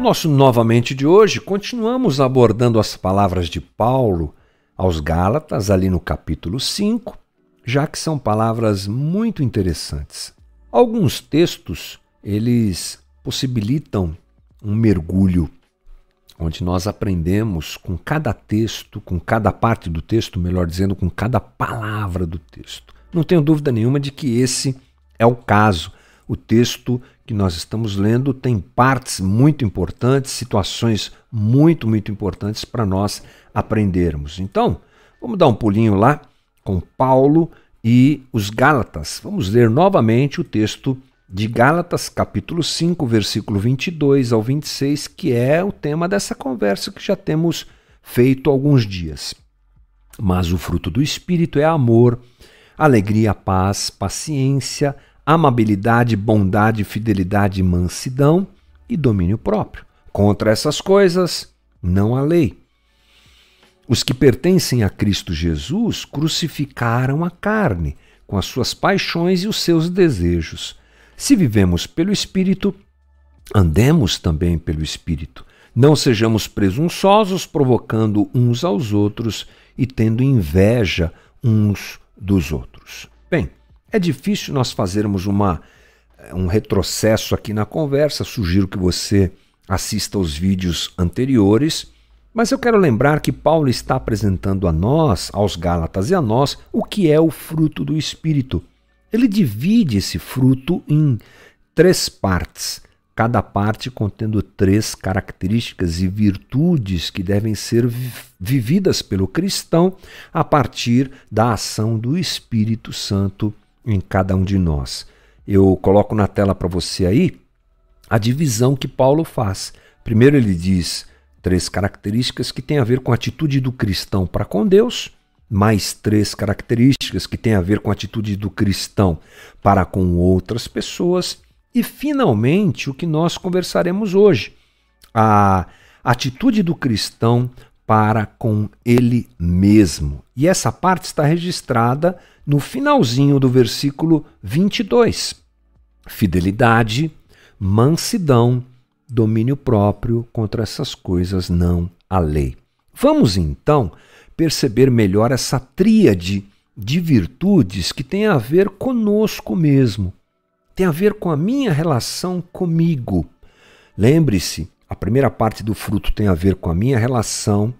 Nosso novamente de hoje, continuamos abordando as palavras de Paulo aos Gálatas, ali no capítulo 5, já que são palavras muito interessantes. Alguns textos, eles possibilitam um mergulho onde nós aprendemos com cada texto, com cada parte do texto, melhor dizendo, com cada palavra do texto. Não tenho dúvida nenhuma de que esse é o caso. O texto que nós estamos lendo tem partes muito importantes, situações muito, muito importantes para nós aprendermos. Então, vamos dar um pulinho lá com Paulo e os Gálatas. Vamos ler novamente o texto de Gálatas, capítulo 5, versículo 22 ao 26, que é o tema dessa conversa que já temos feito alguns dias. Mas o fruto do Espírito é amor, alegria, paz, paciência, amabilidade, bondade, fidelidade, mansidão e domínio próprio. Contra essas coisas não há lei. Os que pertencem a Cristo Jesus crucificaram a carne, com as suas paixões e os seus desejos. Se vivemos pelo Espírito, andemos também pelo Espírito. Não sejamos presunçosos, provocando uns aos outros e tendo inveja uns dos outros. Bem, é difícil nós fazermos uma, um retrocesso aqui na conversa. Sugiro que você assista aos vídeos anteriores. Mas eu quero lembrar que Paulo está apresentando a nós, aos Gálatas e a nós, o que é o fruto do Espírito. Ele divide esse fruto em três partes, cada parte contendo três características e virtudes que devem ser vividas pelo cristão a partir da ação do Espírito Santo em cada um de nós. Eu coloco na tela para você aí a divisão que Paulo faz. Primeiro ele diz três características que têm a ver com a atitude do cristão para com Deus mais três características que têm a ver com a atitude do cristão para com outras pessoas. E, finalmente, o que nós conversaremos hoje: a atitude do cristão para com ele mesmo. E essa parte está registrada no finalzinho do versículo 22. Fidelidade, mansidão, domínio próprio, contra essas coisas não há lei. Vamos então perceber melhor essa tríade de virtudes que tem a ver conosco mesmo, tem a ver com a minha relação comigo. Lembre-se, a primeira parte do fruto tem a ver com a minha relação,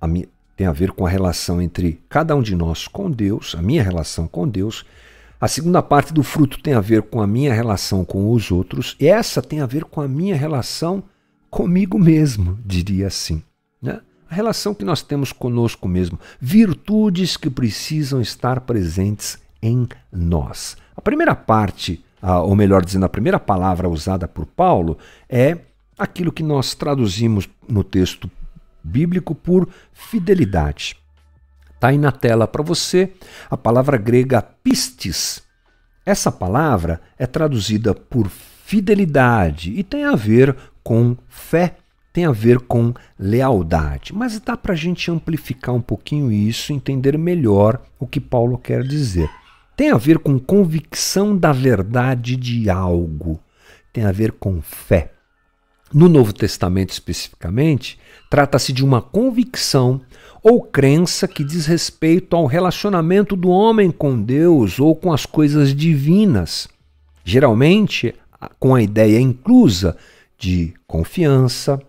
a minha, tem a ver com a relação entre cada um de nós com Deus, a minha relação com Deus. A segunda parte do fruto tem a ver com a minha relação com os outros, e essa tem a ver com a minha relação comigo mesmo, diria assim. Né? a relação que nós temos conosco mesmo, virtudes que precisam estar presentes em nós. A primeira parte, ou melhor dizendo, a primeira palavra usada por Paulo é aquilo que nós traduzimos no texto bíblico por fidelidade. Está aí na tela para você a palavra grega pistis. Essa palavra é traduzida por fidelidade e tem a ver com fé tem a ver com lealdade. Mas dá para a gente amplificar um pouquinho isso, entender melhor o que Paulo quer dizer. Tem a ver com convicção da verdade de algo, tem a ver com fé. No Novo Testamento especificamente, trata-se de uma convicção ou crença que diz respeito ao relacionamento do homem com Deus ou com as coisas divinas, geralmente com a ideia inclusa de confiança,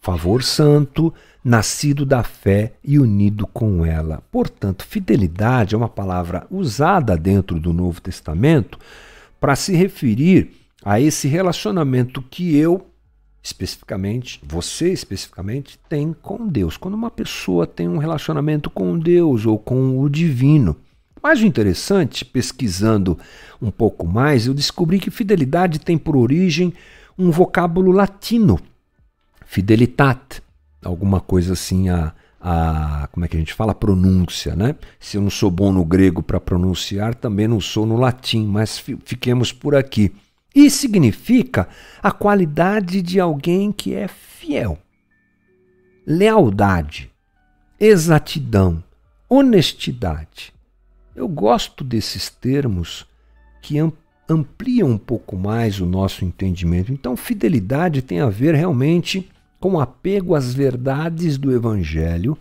favor santo, nascido da fé e unido com ela. Portanto, fidelidade é uma palavra usada dentro do Novo Testamento para se referir a esse relacionamento que eu, especificamente, você especificamente, tem com Deus. Quando uma pessoa tem um relacionamento com Deus ou com o divino. Mas o interessante, pesquisando um pouco mais, eu descobri que fidelidade tem por origem um vocábulo latino fidelitat, alguma coisa assim a, a como é que a gente fala a pronúncia, né? Se eu não sou bom no grego para pronunciar, também não sou no latim, mas fiquemos por aqui. E significa a qualidade de alguém que é fiel, lealdade, exatidão, honestidade. Eu gosto desses termos que amplia um pouco mais o nosso entendimento. Então, fidelidade tem a ver realmente com apego às verdades do Evangelho,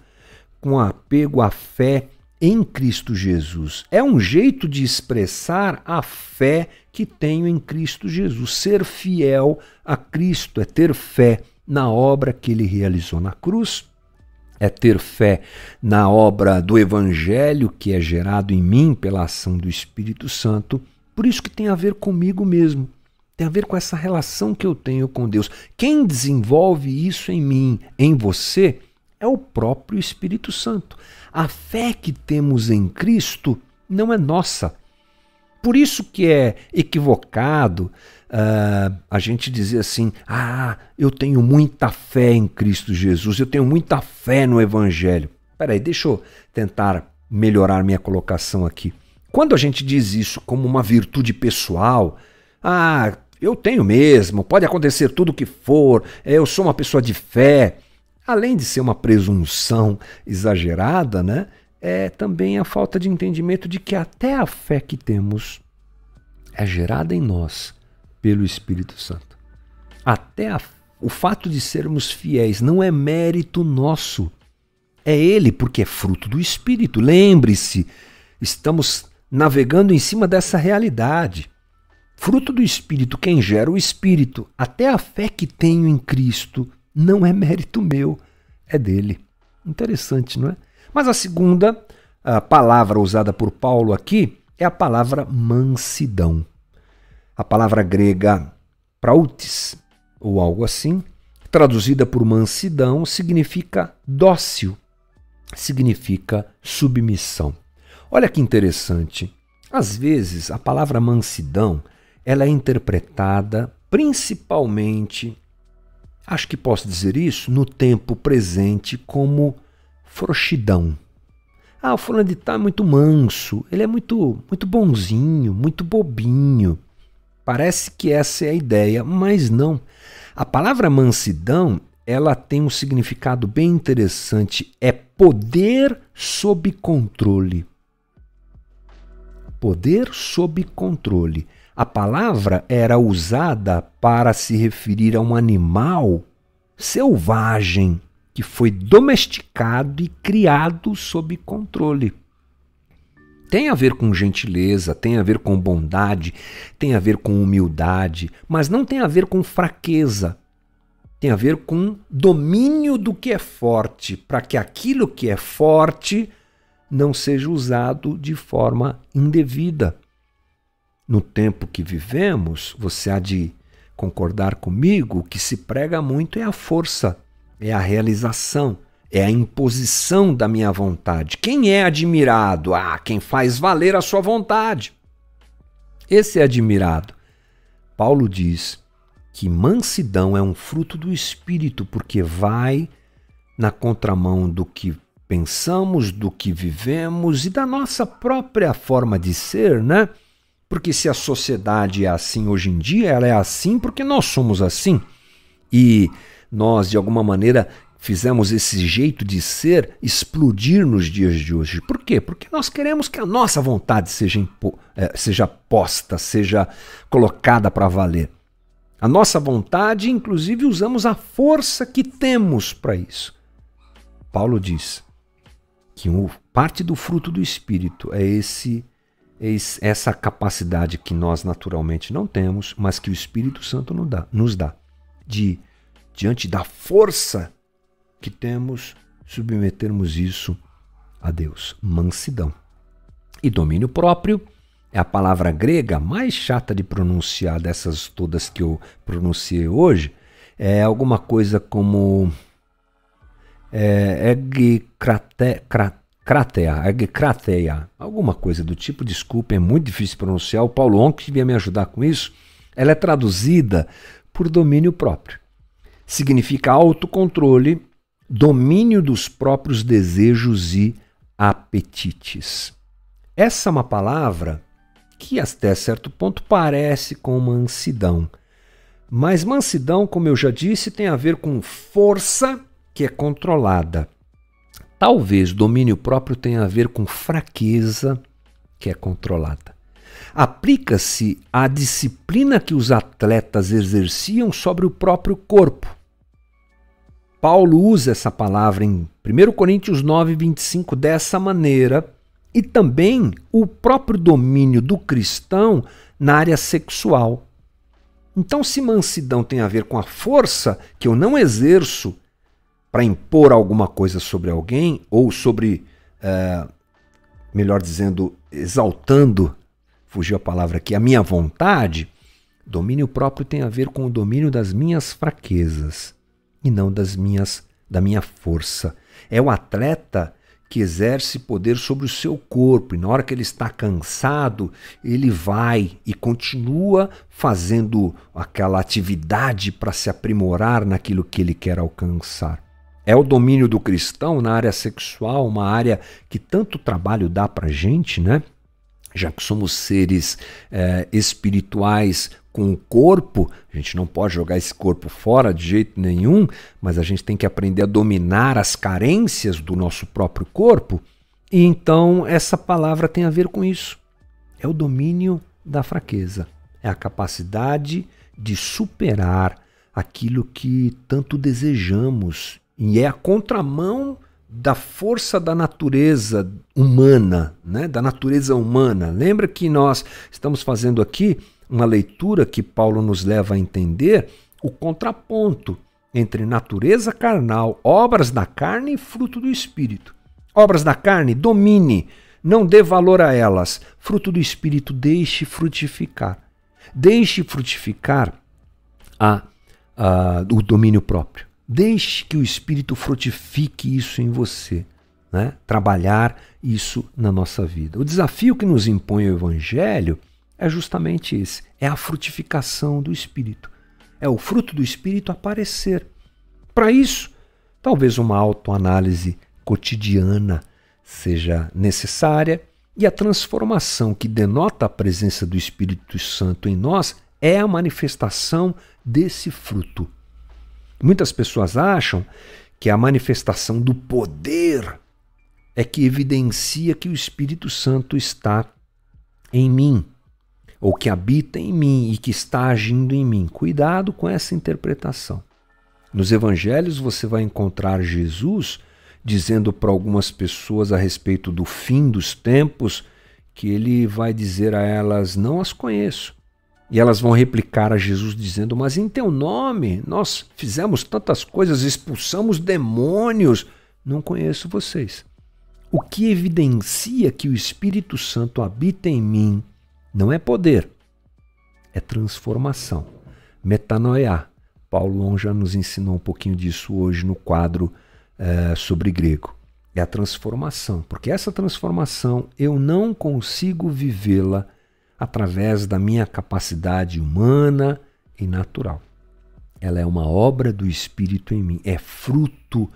com apego à fé em Cristo Jesus. É um jeito de expressar a fé que tenho em Cristo Jesus. Ser fiel a Cristo é ter fé na obra que ele realizou na cruz, é ter fé na obra do Evangelho que é gerado em mim pela ação do Espírito Santo. Por isso que tem a ver comigo mesmo. Tem a ver com essa relação que eu tenho com Deus. Quem desenvolve isso em mim, em você, é o próprio Espírito Santo. A fé que temos em Cristo não é nossa. Por isso que é equivocado uh, a gente dizer assim: ah, eu tenho muita fé em Cristo Jesus, eu tenho muita fé no Evangelho. Peraí, deixa eu tentar melhorar minha colocação aqui. Quando a gente diz isso como uma virtude pessoal, ah, eu tenho mesmo, pode acontecer tudo o que for, eu sou uma pessoa de fé além de ser uma presunção exagerada, né, é também a falta de entendimento de que até a fé que temos é gerada em nós pelo Espírito Santo. Até a, o fato de sermos fiéis não é mérito nosso. É ele porque é fruto do Espírito. Lembre-se, estamos navegando em cima dessa realidade. Fruto do Espírito, quem gera o Espírito, até a fé que tenho em Cristo não é mérito meu, é dele. Interessante, não é? Mas a segunda a palavra usada por Paulo aqui é a palavra mansidão. A palavra grega prautes, ou algo assim, traduzida por mansidão, significa dócil, significa submissão. Olha que interessante. Às vezes, a palavra mansidão ela é interpretada principalmente Acho que posso dizer isso no tempo presente como frouxidão. Ah, o fulano de tal é muito manso, ele é muito, muito bonzinho, muito bobinho. Parece que essa é a ideia, mas não. A palavra mansidão, ela tem um significado bem interessante, é poder sob controle. Poder sob controle. A palavra era usada para se referir a um animal selvagem que foi domesticado e criado sob controle. Tem a ver com gentileza, tem a ver com bondade, tem a ver com humildade, mas não tem a ver com fraqueza. Tem a ver com domínio do que é forte, para que aquilo que é forte não seja usado de forma indevida no tempo que vivemos, você há de concordar comigo, o que se prega muito é a força, é a realização, é a imposição da minha vontade. Quem é admirado? Ah, quem faz valer a sua vontade. Esse é admirado. Paulo diz que mansidão é um fruto do espírito, porque vai na contramão do que pensamos, do que vivemos e da nossa própria forma de ser, né? Porque se a sociedade é assim hoje em dia, ela é assim porque nós somos assim. E nós, de alguma maneira, fizemos esse jeito de ser explodir nos dias de hoje. Por quê? Porque nós queremos que a nossa vontade seja, é, seja posta, seja colocada para valer. A nossa vontade, inclusive, usamos a força que temos para isso. Paulo diz que parte do fruto do Espírito é esse essa capacidade que nós naturalmente não temos, mas que o Espírito Santo nos dá, de, diante da força que temos, submetermos isso a Deus. Mansidão. E domínio próprio é a palavra grega mais chata de pronunciar dessas todas que eu pronunciei hoje. É alguma coisa como. É, egikrate, Cratea, alguma coisa do tipo, desculpa, é muito difícil pronunciar. O Paulo Onk devia me ajudar com isso. Ela é traduzida por domínio próprio. Significa autocontrole, domínio dos próprios desejos e apetites. Essa é uma palavra que até certo ponto parece com mansidão. Mas mansidão, como eu já disse, tem a ver com força que é controlada. Talvez domínio próprio tenha a ver com fraqueza que é controlada. aplica-se à disciplina que os atletas exerciam sobre o próprio corpo. Paulo usa essa palavra em 1 Coríntios 9, 25 dessa maneira, e também o próprio domínio do cristão na área sexual. Então, se mansidão tem a ver com a força que eu não exerço para impor alguma coisa sobre alguém, ou sobre, é, melhor dizendo, exaltando, fugiu a palavra aqui, a minha vontade, domínio próprio tem a ver com o domínio das minhas fraquezas e não das minhas da minha força. É o atleta que exerce poder sobre o seu corpo, e na hora que ele está cansado, ele vai e continua fazendo aquela atividade para se aprimorar naquilo que ele quer alcançar. É o domínio do cristão na área sexual, uma área que tanto trabalho dá para gente, né? Já que somos seres é, espirituais com o corpo, a gente não pode jogar esse corpo fora de jeito nenhum, mas a gente tem que aprender a dominar as carências do nosso próprio corpo. E então essa palavra tem a ver com isso. É o domínio da fraqueza, é a capacidade de superar aquilo que tanto desejamos e é a contramão da força da natureza humana, né? da natureza humana. Lembra que nós estamos fazendo aqui uma leitura que Paulo nos leva a entender o contraponto entre natureza carnal, obras da carne e fruto do espírito. Obras da carne, domine, não dê valor a elas. Fruto do espírito, deixe frutificar. Deixe frutificar a, a, o domínio próprio. Deixe que o espírito frutifique isso em você. Né? Trabalhar isso na nossa vida. O desafio que nos impõe o Evangelho é justamente esse: é a frutificação do Espírito. É o fruto do Espírito aparecer. Para isso, talvez uma autoanálise cotidiana seja necessária e a transformação que denota a presença do Espírito Santo em nós é a manifestação desse fruto. Muitas pessoas acham que a manifestação do poder é que evidencia que o Espírito Santo está em mim ou que habita em mim e que está agindo em mim. Cuidado com essa interpretação. Nos evangelhos você vai encontrar Jesus dizendo para algumas pessoas a respeito do fim dos tempos que ele vai dizer a elas: Não as conheço. E elas vão replicar a Jesus dizendo: Mas em teu nome nós fizemos tantas coisas, expulsamos demônios. Não conheço vocês. O que evidencia que o Espírito Santo habita em mim não é poder, é transformação. Metanoia. Paulo já nos ensinou um pouquinho disso hoje no quadro é, sobre grego. É a transformação, porque essa transformação eu não consigo vivê-la através da minha capacidade humana e natural. Ela é uma obra do Espírito em mim, é fruto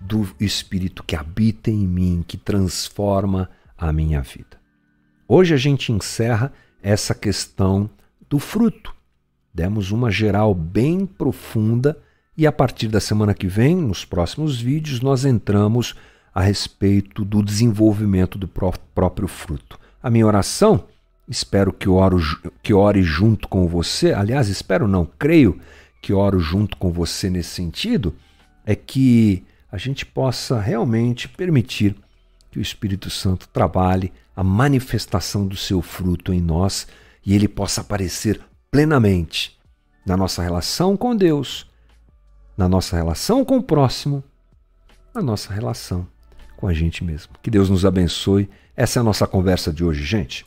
do Espírito que habita em mim, que transforma a minha vida. Hoje a gente encerra essa questão do fruto. Demos uma geral bem profunda e a partir da semana que vem, nos próximos vídeos, nós entramos a respeito do desenvolvimento do próprio fruto. A minha oração, espero que, oro, que ore junto com você, aliás, espero não, creio que oro junto com você nesse sentido, é que a gente possa realmente permitir que o Espírito Santo trabalhe a manifestação do seu fruto em nós e ele possa aparecer plenamente na nossa relação com Deus, na nossa relação com o próximo, na nossa relação com a gente mesmo. Que Deus nos abençoe. Essa é a nossa conversa de hoje, gente.